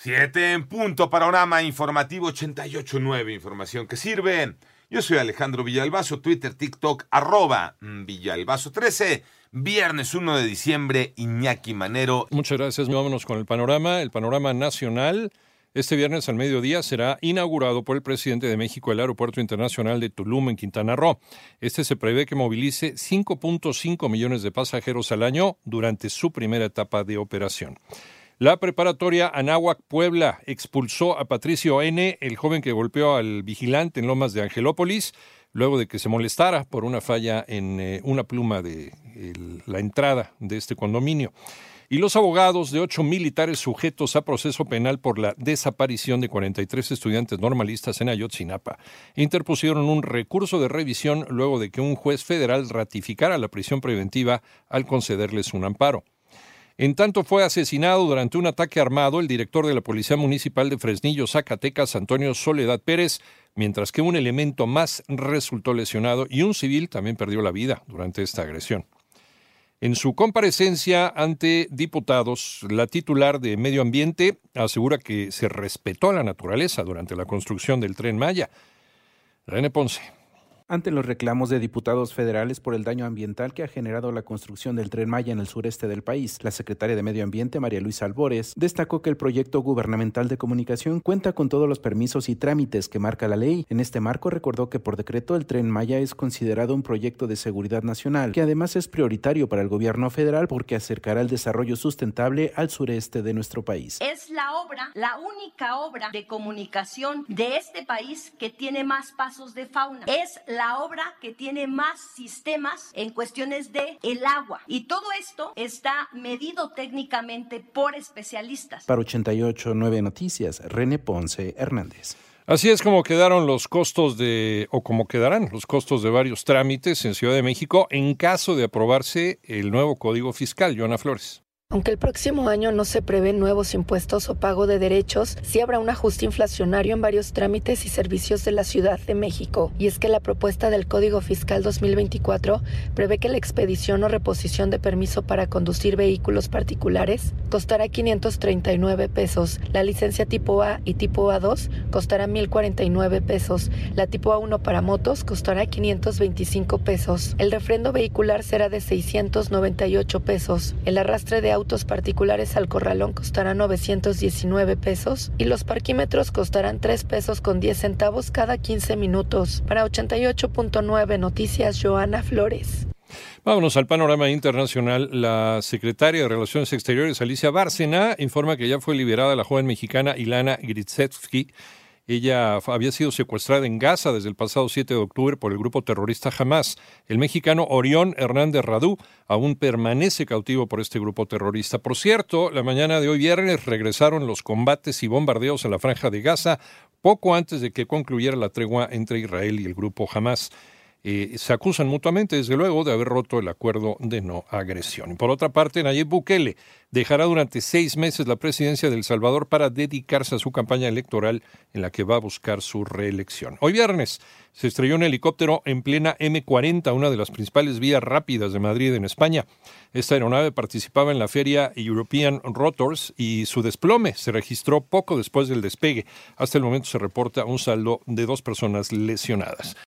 Siete en punto, panorama informativo 88.9, información que sirve. Yo soy Alejandro Villalbazo, Twitter, TikTok, arroba Villalbazo13. Viernes 1 de diciembre, Iñaki Manero. Muchas gracias, vámonos con el panorama. El panorama nacional. Este viernes al mediodía será inaugurado por el presidente de México el Aeropuerto Internacional de Tulum en Quintana Roo. Este se prevé que movilice 5.5 millones de pasajeros al año durante su primera etapa de operación. La preparatoria Anáhuac Puebla expulsó a Patricio N., el joven que golpeó al vigilante en Lomas de Angelópolis, luego de que se molestara por una falla en eh, una pluma de la entrada de este condominio. Y los abogados de ocho militares sujetos a proceso penal por la desaparición de 43 estudiantes normalistas en Ayotzinapa interpusieron un recurso de revisión luego de que un juez federal ratificara la prisión preventiva al concederles un amparo. En tanto fue asesinado durante un ataque armado el director de la Policía Municipal de Fresnillo, Zacatecas, Antonio Soledad Pérez, mientras que un elemento más resultó lesionado y un civil también perdió la vida durante esta agresión. En su comparecencia ante diputados, la titular de Medio Ambiente asegura que se respetó la naturaleza durante la construcción del tren Maya. René Ponce ante los reclamos de diputados federales por el daño ambiental que ha generado la construcción del tren Maya en el sureste del país. La secretaria de Medio Ambiente, María Luisa Albores, destacó que el proyecto gubernamental de comunicación cuenta con todos los permisos y trámites que marca la ley. En este marco recordó que por decreto el tren Maya es considerado un proyecto de seguridad nacional, que además es prioritario para el gobierno federal porque acercará el desarrollo sustentable al sureste de nuestro país. Es la obra, la única obra de comunicación de este país que tiene más pasos de fauna. Es la obra que tiene más sistemas en cuestiones de el agua. Y todo esto está medido técnicamente por especialistas. Para 889 Noticias, René Ponce Hernández. Así es como quedaron los costos de, o como quedarán los costos de varios trámites en Ciudad de México en caso de aprobarse el nuevo Código Fiscal. Joana Flores. Aunque el próximo año no se prevén nuevos impuestos o pago de derechos, sí habrá un ajuste inflacionario en varios trámites y servicios de la Ciudad de México. Y es que la propuesta del Código Fiscal 2024 prevé que la expedición o reposición de permiso para conducir vehículos particulares costará 539 pesos, la licencia tipo A y tipo A2 costará 1.049 pesos, la tipo A1 para motos costará 525 pesos, el refrendo vehicular será de 698 pesos, el arrastre de autos particulares al corralón costará 919 pesos y los parquímetros costarán 3 pesos con 10 centavos cada 15 minutos. Para 88.9 Noticias, Joana Flores. Vámonos al panorama internacional. La secretaria de Relaciones Exteriores, Alicia Bárcena, informa que ya fue liberada la joven mexicana Ilana Gritsevsky ella había sido secuestrada en Gaza desde el pasado 7 de octubre por el grupo terrorista Hamas. El mexicano Orión Hernández Radú aún permanece cautivo por este grupo terrorista. Por cierto, la mañana de hoy viernes regresaron los combates y bombardeos en la franja de Gaza poco antes de que concluyera la tregua entre Israel y el grupo Hamas. Se acusan mutuamente, desde luego, de haber roto el acuerdo de no agresión. por otra parte, Nayib Bukele dejará durante seis meses la presidencia de El Salvador para dedicarse a su campaña electoral en la que va a buscar su reelección. Hoy viernes se estrelló un helicóptero en plena M40, una de las principales vías rápidas de Madrid en España. Esta aeronave participaba en la feria European Rotors y su desplome se registró poco después del despegue. Hasta el momento se reporta un saldo de dos personas lesionadas.